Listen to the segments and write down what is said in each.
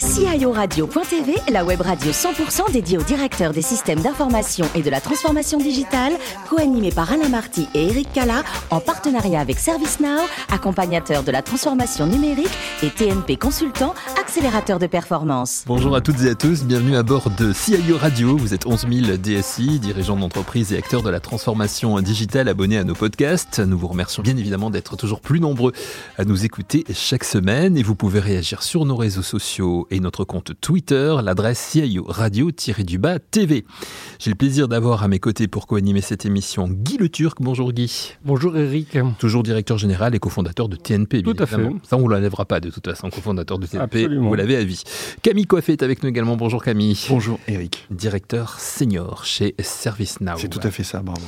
guys. CIORadio.tv, la web radio 100% dédiée aux directeurs des systèmes d'information et de la transformation digitale, co-animée par Alain Marty et Eric Cala, en partenariat avec ServiceNow, accompagnateur de la transformation numérique et TNP Consultant, accélérateur de performance. Bonjour à toutes et à tous, bienvenue à bord de CIO Radio. Vous êtes 11 000 DSI, dirigeants d'entreprise et acteurs de la transformation digitale abonnés à nos podcasts. Nous vous remercions bien évidemment d'être toujours plus nombreux à nous écouter chaque semaine et vous pouvez réagir sur nos réseaux sociaux et notre compte Twitter, l'adresse CIO Radio-du-bas TV. J'ai le plaisir d'avoir à mes côtés pour co-animer cette émission Guy Le Turc. Bonjour Guy. Bonjour Eric. Toujours directeur général et cofondateur de TNP. Tout à fait. Ça, on ne l'enlèvera pas de toute façon, cofondateur de TNP. Vous l'avez à vie. Camille Coiffé est avec nous également. Bonjour Camille. Bonjour Eric. Directeur senior chez ServiceNow. C'est tout à fait ça, bravo.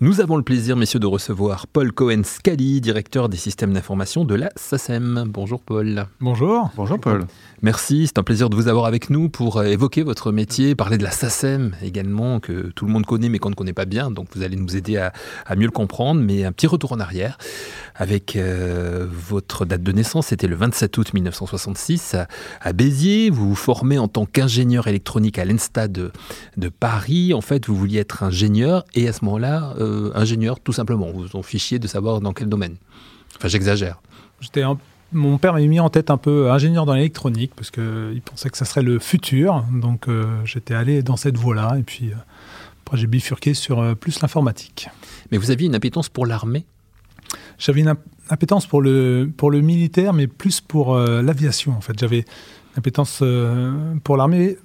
Nous avons le plaisir, messieurs, de recevoir Paul Cohen-Scali, directeur des systèmes d'information de la SACEM. Bonjour Paul. Bonjour. Bonjour Paul. Merci, c'est un plaisir de vous avoir avec nous pour euh, évoquer votre métier, parler de la SACEM également, que tout le monde connaît mais qu'on ne connaît pas bien, donc vous allez nous aider à, mieux le comprendre. Mais un petit retour en arrière avec euh, votre date de naissance, c'était le 27 août 1966 à, Béziers. Vous vous formez en tant qu'ingénieur électronique à l'ENSTA de, Paris. En fait, vous vouliez être ingénieur et à ce moment-là, euh, ingénieur tout simplement. Vous vous en fichiez de savoir dans quel domaine. Enfin, j'exagère. J'étais un mon père m'avait mis en tête un peu ingénieur dans l'électronique parce qu'il pensait que ça serait le futur. Donc euh, j'étais allé dans cette voie-là et puis euh, après j'ai bifurqué sur euh, plus l'informatique. Mais vous aviez une appétence pour l'armée? J'avais une appétence pour le, pour le militaire mais plus pour l'aviation en fait. J'avais une appétence pour l'armée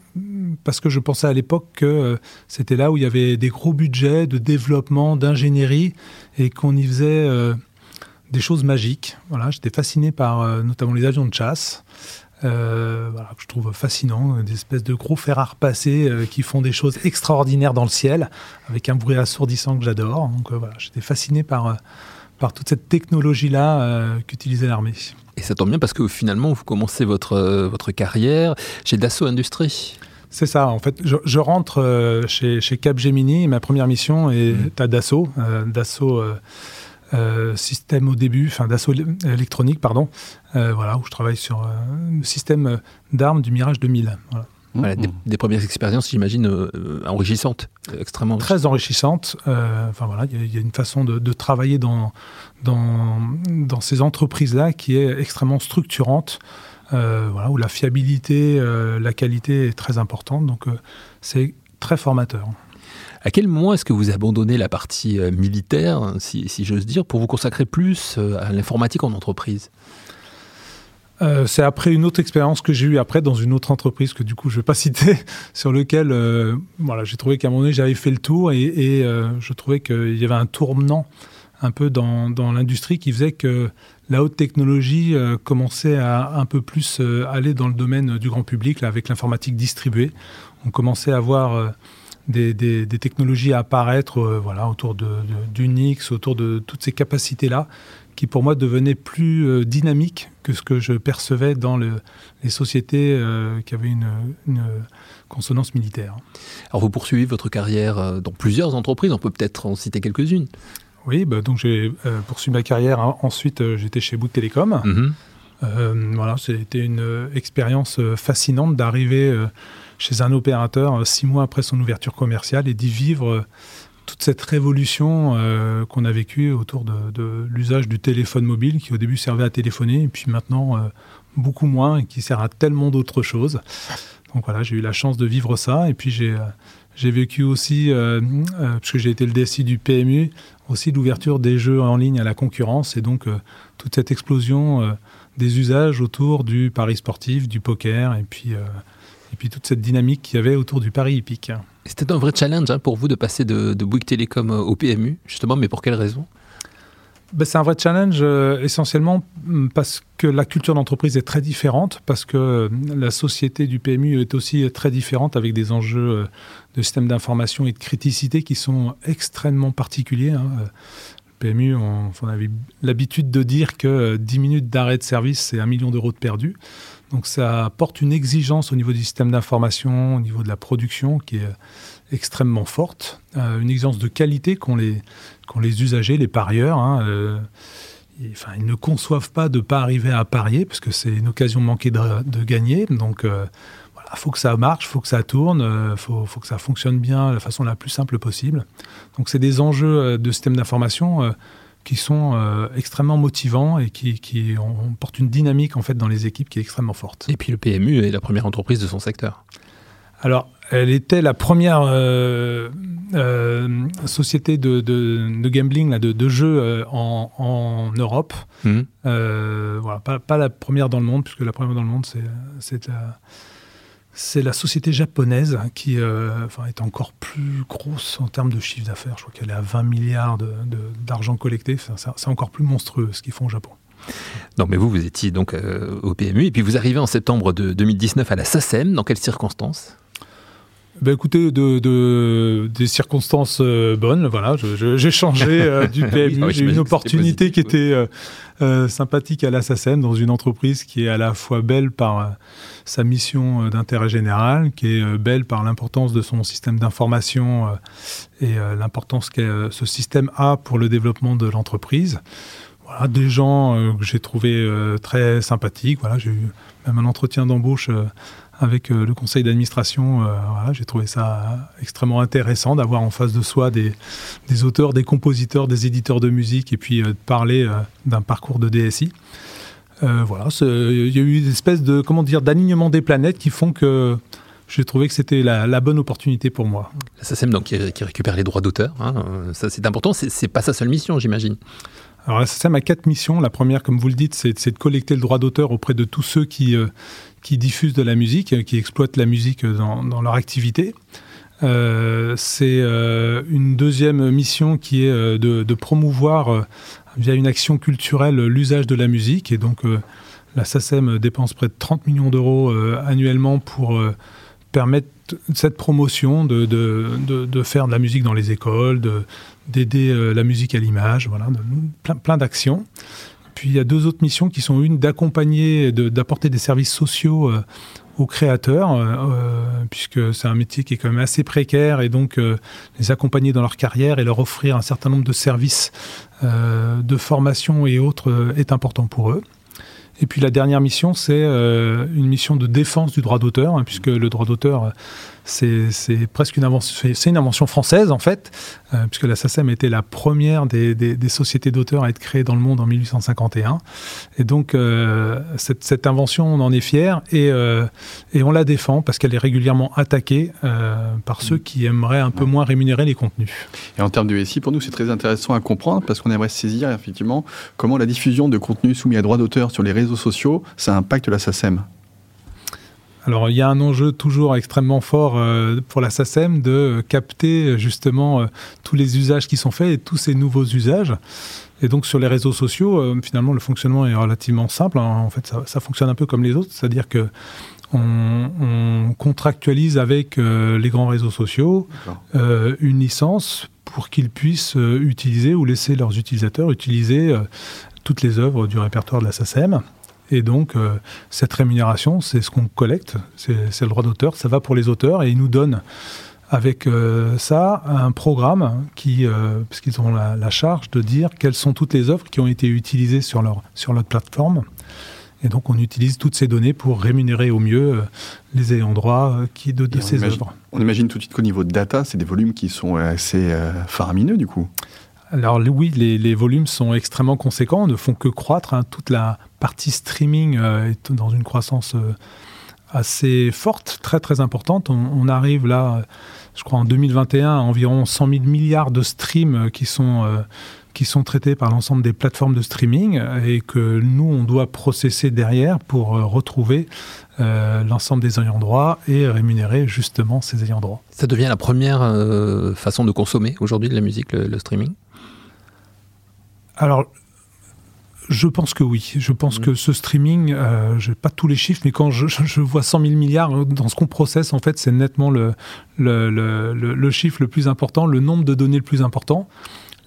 parce que je pensais à l'époque que c'était là où il y avait des gros budgets de développement, d'ingénierie et qu'on y faisait des choses magiques. Voilà, j'étais fasciné par euh, notamment les avions de chasse. Euh, voilà, que je trouve fascinant, des espèces de gros fer à repasser euh, qui font des choses extraordinaires dans le ciel, avec un bruit assourdissant que j'adore. Donc voilà, j'étais fasciné par, par toute cette technologie-là qu'utilisait l'armée. Et ça tombe bien parce que finalement, vous commencez votre, votre carrière chez Dassault Industries. C'est ça, en fait, je, rentre chez, chez Capgemini, ma première mission est mmh. à Dassault. Dassault euh, système au début, enfin d'assaut électronique, pardon, euh, voilà, où je travaille sur euh, le système d'armes du Mirage 2000. Voilà. des, premières expériences, j'imagine, enrichissantes, extrêmement Très enrichissantes. enfin voilà, il y, a une façon de, travailler dans, dans, dans ces entreprises-là qui est extrêmement structurante, voilà, où la fiabilité, la qualité est très importante. Donc c'est très formateur. À quel moment est-ce que vous abandonnez la partie euh, militaire, si, j'ose dire, pour vous consacrer plus euh, à l'informatique en entreprise? Euh, c'est après une autre expérience que j'ai eue après dans une autre entreprise que du coup je ne vais pas citer, sur lequel voilà, j'ai trouvé qu'à un moment donné j'avais fait le tour et, je trouvais qu'il y avait un tournant un peu dans, l'industrie qui faisait que la haute technologie commençait à un peu plus aller dans le domaine du grand public avec l'informatique distribuée. On commençait à voir des, technologies à apparaître euh, voilà, autour d'Unix, de, autour de toutes ces capacités-là, qui pour moi devenaient plus euh, dynamiques que ce que je percevais dans les sociétés euh, qui avaient une, consonance militaire. Alors vous poursuivez votre carrière dans plusieurs entreprises, on peut peut-être en citer quelques-unes. Oui, bah, donc j'ai poursuivi ma carrière. Ensuite, j'étais chez Bouygues Télécom. Mm-hmm. voilà, c'était une expérience fascinante d'arriver chez un opérateur euh, six mois après son ouverture commerciale et d'y vivre euh, toute cette révolution euh, qu'on a vécue autour de, l'usage du téléphone mobile qui au début servait à téléphoner et puis maintenant beaucoup moins et qui sert à tellement d'autres choses. Donc voilà, j'ai eu la chance de vivre ça et puis j'ai j'ai vécu aussi, puisque j'ai été le DSI du PMU, aussi l'ouverture des jeux en ligne à la concurrence et donc toute cette explosion des usages autour du pari sportif, du poker et puis et puis toute cette dynamique qu'il y avait autour du Paris hippique. C'était un vrai challenge hein, pour vous de passer de, de Bouygues Télécom au PMU, justement, mais pour quelle raison? Ben, c'est un vrai challenge euh, essentiellement mm, parce que la culture d'entreprise est très différente, parce que euh, la société du PMU est aussi très différente avec des enjeux euh, de système d'information et de criticité qui sont extrêmement particuliers. Hein. Le PMU, on, on avait l'habitude de dire que 10 minutes d'arrêt de service, c'est un million d'euros de perdus. Donc ça apporte une exigence au niveau du système d'information, au niveau de la production qui est extrêmement forte, euh, une exigence de qualité qu'ont les, les usagers, les parieurs. Hein, euh, enfin, ils ne conçoivent pas de ne pas arriver à parier, parce que c'est une occasion manquée de, gagner. Donc, il faut que ça marche, faut que ça tourne, il faut, faut, que ça fonctionne bien de la façon la plus simple possible. Donc, c'est des enjeux de système d'information qui sont euh, extrêmement motivants et qui, qui ont, portent une dynamique en fait dans les équipes qui est extrêmement forte. Et puis le PMU est la première entreprise de son secteur. Alors, elle était la première euh, euh, société de, de, gambling, là, de, de jeux en, en, Europe. Mmh. voilà, pas, pas, la première dans le monde, puisque la première dans le monde, c'est la c'est la société japonaise qui euh, est encore plus grosse en termes de chiffre d'affaires. Je crois qu'elle est à 20 milliards d'argent collecté. c'est encore plus monstrueux ce qu'ils font au Japon. Non, mais vous, vous étiez donc euh, au PMU et puis vous arrivez en septembre de 2019 à la SACEM. Dans quelles circonstances? Ben écoutez, de, des circonstances euh, bonnes, voilà, j'ai changé euh, du PMU, ah j'ai eu une opportunité qui était euh, sympathique à la dans une entreprise qui est à la fois belle par sa mission d'intérêt général, qui est belle par l'importance de son système d'information et l'importance que ce système a pour le développement de l'entreprise. Voilà, des gens que j'ai trouvé très sympathiques. Voilà, j'ai eu même un entretien d'embauche avec euh, le conseil d'administration. Euh, j'ai trouvé ça extrêmement intéressant d'avoir en face de soi des, auteurs, des compositeurs, des éditeurs de musique et puis euh, de parler d'un parcours de DSI. voilà, il y a eu une espèce de comment dire d'alignement des planètes qui font que j'ai trouvé que c'était la, bonne opportunité pour moi. La SACEM donc qui, récupère les droits d'auteur, hein, ça c'est important. C'est pas sa seule mission, j'imagine. Alors la SACEM a quatre missions. La première, comme vous le dites, c'est de collecter le droit d'auteur auprès de tous ceux qui, qui diffusent de la musique, qui exploitent la musique dans, leur activité. Euh, c'est euh, une deuxième mission qui est euh, de, promouvoir via une action culturelle l'usage de la musique. Et donc la SACEM dépense près de 30 millions d'euros annuellement pour permettre cette promotion de, de, faire de la musique dans les écoles, d'aider la musique à l'image, voilà, plein, plein d'actions. Puis il y a deux autres missions qui sont une d'accompagner, d'apporter des services sociaux euh, aux créateurs, euh, euh, puisque c'est un métier qui est quand même assez précaire, et donc les accompagner dans leur carrière et leur offrir un certain nombre de services de formation et autres est important pour eux. Et puis la dernière mission, c'est une mission de défense du droit d'auteur, hein, puisque le droit d'auteur c'est presque une invention, française en fait, euh, puisque la SACEM était la première des, sociétés d'auteurs à être créée dans le monde en 1851. Et donc euh, cette, invention, on en est fier et, euh, et on la défend parce qu'elle est régulièrement attaquée par ceux qui aimeraient un peu moins rémunérer les contenus. Et en termes de SI, pour nous, c'est très intéressant à comprendre parce qu'on aimerait saisir effectivement comment la diffusion de contenus soumis à droit d'auteur sur les réseaux sociaux, ça impacte la SACEM. Alors il y a un enjeu toujours extrêmement fort euh, pour la SACEM de capter justement euh, tous les usages qui sont faits et tous ces nouveaux usages. Et donc sur les réseaux sociaux, euh, finalement le fonctionnement est relativement simple. Hein. En fait, ça, fonctionne un peu comme les autres, c'est-à-dire que on, contractualise avec les grands réseaux sociaux une licence pour qu'ils puissent utiliser ou laisser leurs utilisateurs utiliser toutes les œuvres du répertoire de la SACEM. Et donc, euh, cette rémunération, c'est ce qu'on collecte, c'est le droit d'auteur, ça va pour les auteurs, et ils nous donnent avec euh, ça un programme qui, euh, parce qu'ils ont la, charge de dire quelles sont toutes les œuvres qui ont été utilisées sur leur, sur notre plateforme. Et donc, on utilise toutes ces données pour rémunérer au mieux les ayants droit qui de, de ces œuvres. On imagine tout de suite qu'au niveau de data, c'est des volumes qui sont assez faramineux, du coup. Alors oui, les, volumes sont extrêmement conséquents, ne font que croître. Hein. Toute la partie streaming euh, est dans une croissance euh, assez forte, très très importante. On, arrive là, je crois en 2021, à environ 100 000 milliards de streams euh, qui sont, qui sont traités par l'ensemble des plateformes de streaming et que nous, on doit processer derrière pour retrouver l'ensemble des ayants droit et rémunérer justement ces ayants droit. Ça devient la première façon de consommer aujourd'hui de la musique, le streaming? Alors, je pense que oui. Je pense mm. que ce streaming, euh, je n'ai pas tous les chiffres, mais quand je, vois 100 000 milliards euh, dans ce qu'on processe, en fait, c'est nettement le, le, chiffre le plus important, le nombre de données le plus important.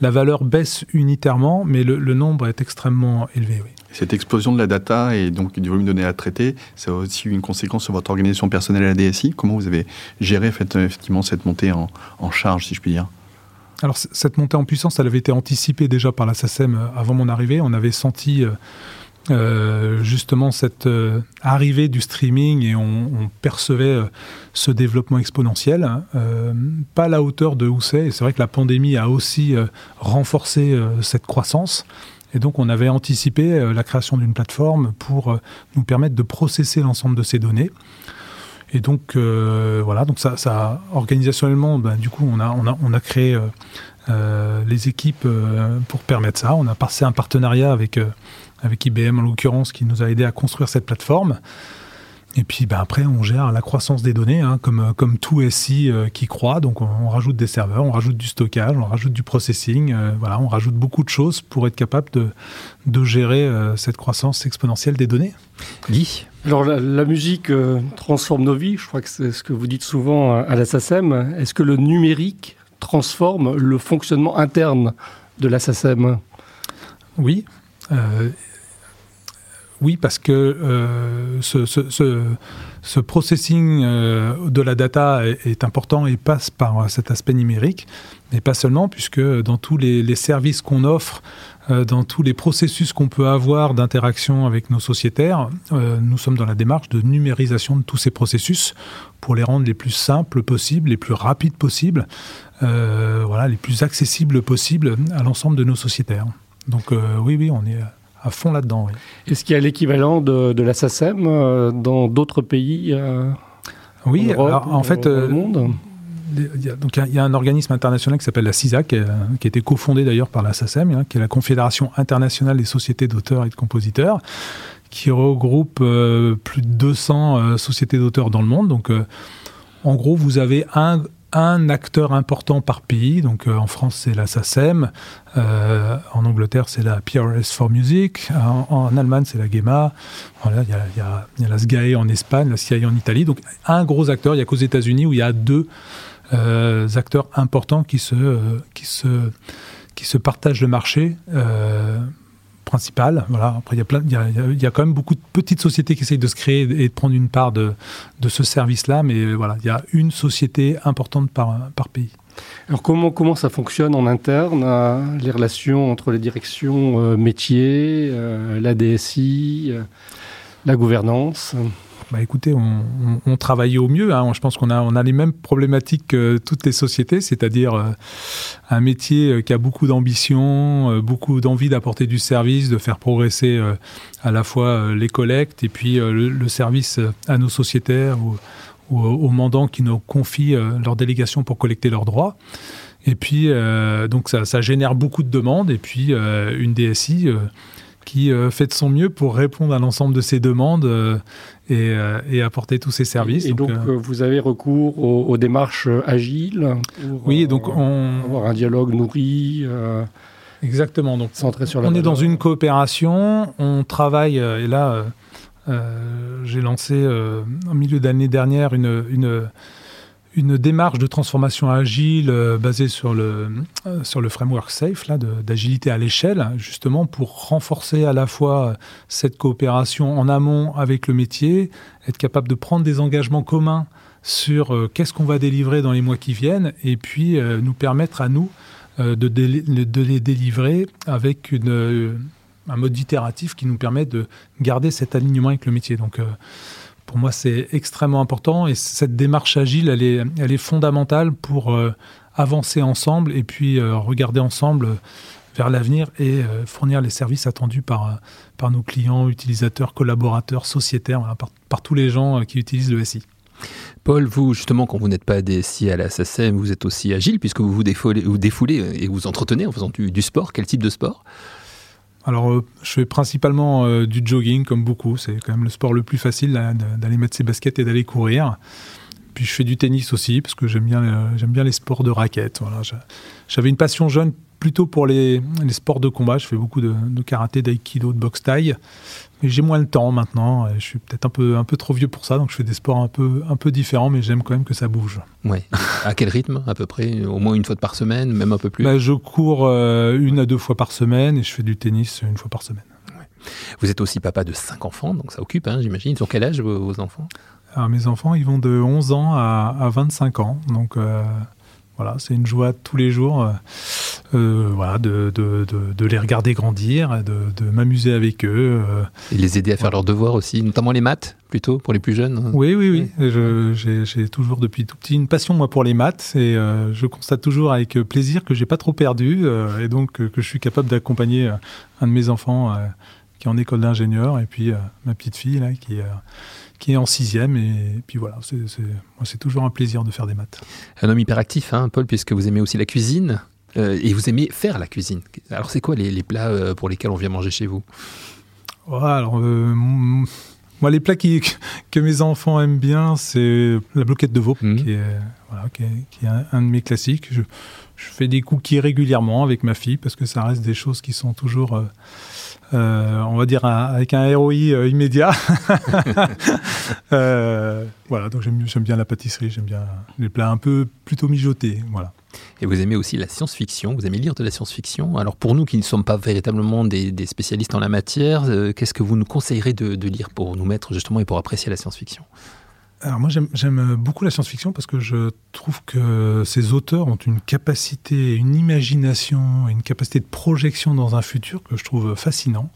La valeur baisse unitairement, mais le, nombre est extrêmement élevé. Oui. Cette explosion de la data et donc du volume de données à traiter, ça a aussi eu une conséquence sur votre organisation personnelle à la DSI. Comment vous avez géré effectivement cette montée en charge, si je puis dire? Alors cette montée en puissance, elle avait été anticipée déjà par la SACEM avant mon arrivée. On avait senti euh, justement cette euh, arrivée du streaming et on, percevait euh, ce développement exponentiel, hein. pas à la hauteur de où c'est. Et c'est vrai que la pandémie a aussi renforcé cette croissance. Et donc on avait anticipé la création d'une plateforme pour nous permettre de processer l'ensemble de ces données. Et donc voilà, donc ça, ça organisationnellement, ben, du coup on a, on a, on a créé les équipes pour permettre ça. On a passé un partenariat avec avec IBM en l'occurrence, qui nous a aidé à construire cette plateforme. Et puis ben après, on gère la croissance des données, hein, comme, comme tout SI euh, qui croît. Donc on, rajoute des serveurs, on rajoute du stockage, on rajoute du processing. Euh, voilà, on rajoute beaucoup de choses pour être capable de, de gérer euh, cette croissance exponentielle des données. Guy? Alors la, musique transforme nos vies, je crois que c'est ce que vous dites souvent à la SACEM. Est-ce que le numérique transforme le fonctionnement interne de la SACEM Oui. Oui, parce que euh, ce, processing euh, de la data est, important et passe par cet aspect numérique, mais pas seulement, puisque dans tous les, services qu'on offre, euh, dans tous les processus qu'on peut avoir d'interaction avec nos sociétaires, nous sommes dans la démarche de numérisation de tous ces processus pour les rendre les plus simples possibles, les plus rapides possibles, voilà, les plus accessibles possibles à l'ensemble de nos sociétaires. Donc oui, oui, on est à fond là-dedans. Est-ce qu'il y a l'équivalent de, la SACEM euh, dans d'autres pays euh, Oui, en, fait, euh, monde? il y, a, donc il y a un organisme international qui s'appelle la CISAC, qui, a été cofondé d'ailleurs par la SACEM, hein, qui est la Confédération internationale des sociétés d'auteurs et de compositeurs, qui regroupe plus de 200 sociétés d'auteurs dans le monde. Donc, en gros, vous avez un, un acteur important par pays. Donc euh, en France, c'est la SACEM. Euh, en Angleterre, c'est la PRS for Music. En, Allemagne, c'est la GEMA. Voilà, il y a, la SGAE en Espagne, la CIA en Italie. Donc un gros acteur. Il n'y a qu'aux États-Unis où il y a deux euh, acteurs importants qui se, qui, se, qui se partagent le marché principal. Voilà. Après, il y, a plein, il, y a, quand même beaucoup de petites sociétés qui essayent de se créer et de prendre une part de, de ce service-là, mais voilà, il y a une société importante par, par pays. Alors comment, comment ça fonctionne en interne, euh, les relations entre les directions euh, métiers, euh, la DSI, la gouvernance? Bah écoutez, on, travaille au mieux. Hein. Je pense qu'on a, on les mêmes problématiques que toutes les sociétés, c'est-à-dire euh, un métier euh, qui a beaucoup d'ambition, euh, beaucoup d'envie d'apporter du service, de faire progresser à la fois les collectes et puis le, service à nos sociétaires ou, aux mandants qui nous confient leur délégation pour collecter leurs droits. Et puis, donc ça, génère beaucoup de demandes. Et puis, une DSI qui fait de son mieux pour répondre à l'ensemble de ces demandes euh, euh, et, apporter tous ces services. Et donc, vous avez recours aux, démarches agiles pour, Oui, donc on... avoir un dialogue nourri. Exactement. Donc, centré sur on est dans une coopération, on travaille, et là, j'ai lancé en milieu d'année dernière une, une une démarche de transformation agile euh, basée sur le, euh, sur le framework SAFE, là, d'agilité à l'échelle, justement pour renforcer à la fois cette coopération en amont avec le métier, être capable de prendre des engagements communs sur euh, qu'est-ce qu'on va délivrer dans les mois qui viennent, et puis nous permettre à nous de, de, les délivrer avec un mode itératif qui nous permet de garder cet alignement avec le métier. Donc, pour moi, c'est extrêmement important et cette démarche agile, elle est, elle est fondamentale pour euh, avancer ensemble et puis euh, regarder ensemble vers l'avenir et euh, fournir les services attendus par, par nos clients, utilisateurs, collaborateurs, sociétaires, par, tous les gens qui utilisent le SI. Paul, vous, justement, quand vous n'êtes pas DSI à la SSM, vous êtes aussi agile puisque vous vous défoulez, et vous entretenez en faisant du sport. Quel type de sport? Alors, euh, je fais principalement euh, du jogging, comme beaucoup. C'est quand même le sport le plus facile d'aller mettre ses baskets et d'aller courir. Puis je fais du tennis aussi, parce que j'aime bien, euh, bien les sports de raquettes. Voilà, J'avais une passion jeune plutôt pour les, les, sports de combat. Je fais beaucoup de, de karaté, d'aïkido, de boxe taille j'ai moins le temps maintenant. Je suis peut-être un peu, un peu trop vieux pour ça, donc je fais des sports un peu, un peu différents, mais j'aime quand même que ça bouge. Ouais. À quel rythme à peu près? Au moins une fois par semaine, même un peu plus? Bah, Je cours euh, une à deux fois par semaine et je fais du tennis une fois par semaine. Vous êtes aussi papa de cinq enfants, donc ça occupe, hein, j'imagine. Ils ont quel âge vos, enfants? Alors, Mes enfants, ils vont de 11 ans à, à 25 ans, donc... Euh, voilà, c'est une joie tous les jours. voilà, de, de, de, les regarder grandir, de, m'amuser avec eux. Et les aider à faire leurs devoirs aussi, notamment les maths, plutôt, pour les plus jeunes hein. Oui, oui, oui. J'ai toujours depuis tout petit une passion, moi, pour les maths. Et je constate toujours avec plaisir que j'ai pas trop perdu. et donc, que je suis capable d'accompagner un de mes enfants qui est en école d'ingénieur. Et puis, ma petite fille, là, qui qui est en sixième. Et, puis voilà, c'est toujours un plaisir de faire des maths. Un homme hyperactif, hein, Paul, puisque vous aimez aussi la cuisine. Euh, et vous aimez faire la cuisine. Alors, c'est quoi les, plats euh, pour lesquels on vient manger chez vous? Alors, euh, moi, les plats qui, que mes enfants aiment bien, c'est la bloquette de veau, mmh. qui, est, voilà, qui, est, un, de mes classiques. Je, je, fais des cookies régulièrement avec ma fille parce que ça reste des choses qui sont toujours euh, on va dire avec un ROI euh, immédiat. Euh, voilà, donc j'aime bien la pâtisserie, j'aime bien les plats un peu plutôt mijotés, voilà. Et vous aimez aussi la science-fiction, vous aimez lire de la science-fiction. Alors pour nous qui ne sommes pas véritablement des, spécialistes en la matière, qu'est-ce que vous nous conseillerez de lire pour nous mettre justement et pour apprécier la science-fiction? Alors moi j'aime beaucoup la science-fiction parce que je trouve que ces auteurs ont une capacité, une imagination, une capacité de projection dans un futur que je trouve fascinant.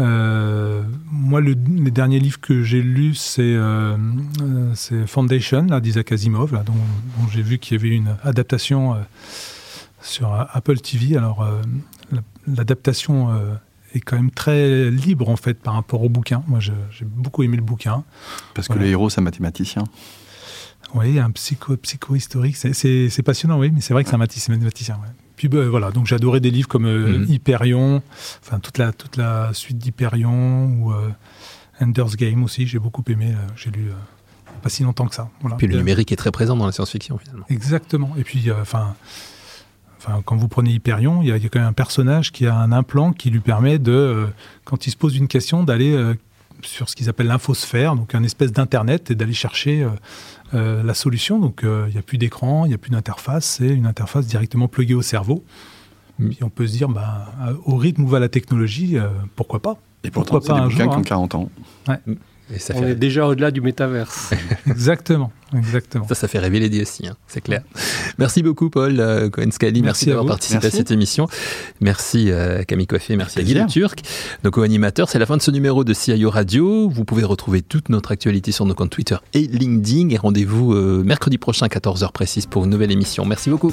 Euh, moi, le, les derniers livres que j'ai lus, c'est euh, euh Foundation d'Isaac Asimov, là, dont, j'ai vu qu'il y avait une adaptation euh, sur Apple TV. Alors l'adaptation est quand même très libre en fait par rapport au bouquin. Moi, j'ai beaucoup aimé le bouquin. Parce que le héros, c'est un mathématicien. Oui, un psycho, psycho-historique. C'est passionnant, oui, mais c'est vrai que c'est un mathématicien. Puis bah, voilà, donc j'ai adoré des livres comme euh, mhm. Hyperion, enfin toute la, toute la suite d'Hyperion ou euh, Ender's Game aussi, j'ai beaucoup aimé. Euh, j'ai lu pas si longtemps que ça. Voilà. Puis le numérique est très présent dans la science-fiction finalement. Exactement. Et puis, enfin quand vous prenez Hyperion, il y, a, quand même un personnage qui a un implant qui lui permet de, euh, quand il se pose une question, d'aller euh, sur ce qu'ils appellent l'infosphère, donc un espèce d'internet, et d'aller chercher euh, la solution. Donc il n'y a plus d'écran, il n'y a plus d'interface, c'est une interface directement pluguée au cerveau. Mm. Puis on peut se dire, bah, au rythme où va la technologie, pourquoi pas? Et pourquoi pas un jour, qui 40 hein? ans. Ouais. Mm ça On est déjà au-delà du métaverse. exactement, exactement. Ça, ça fait rêver les aussi, hein, c'est clair. Merci beaucoup, Paul euh, Cohen-Scali. Merci, d'avoir participé à cette émission. Merci euh, Camille Coiffé, merci à Guy Turc, nos co-animateurs. C'est la fin de ce numéro de CIO Radio. Vous pouvez retrouver toute notre actualité sur nos comptes Twitter et LinkedIn. Et rendez-vous euh, mercredi prochain, 14h précise, pour une nouvelle émission. Merci beaucoup.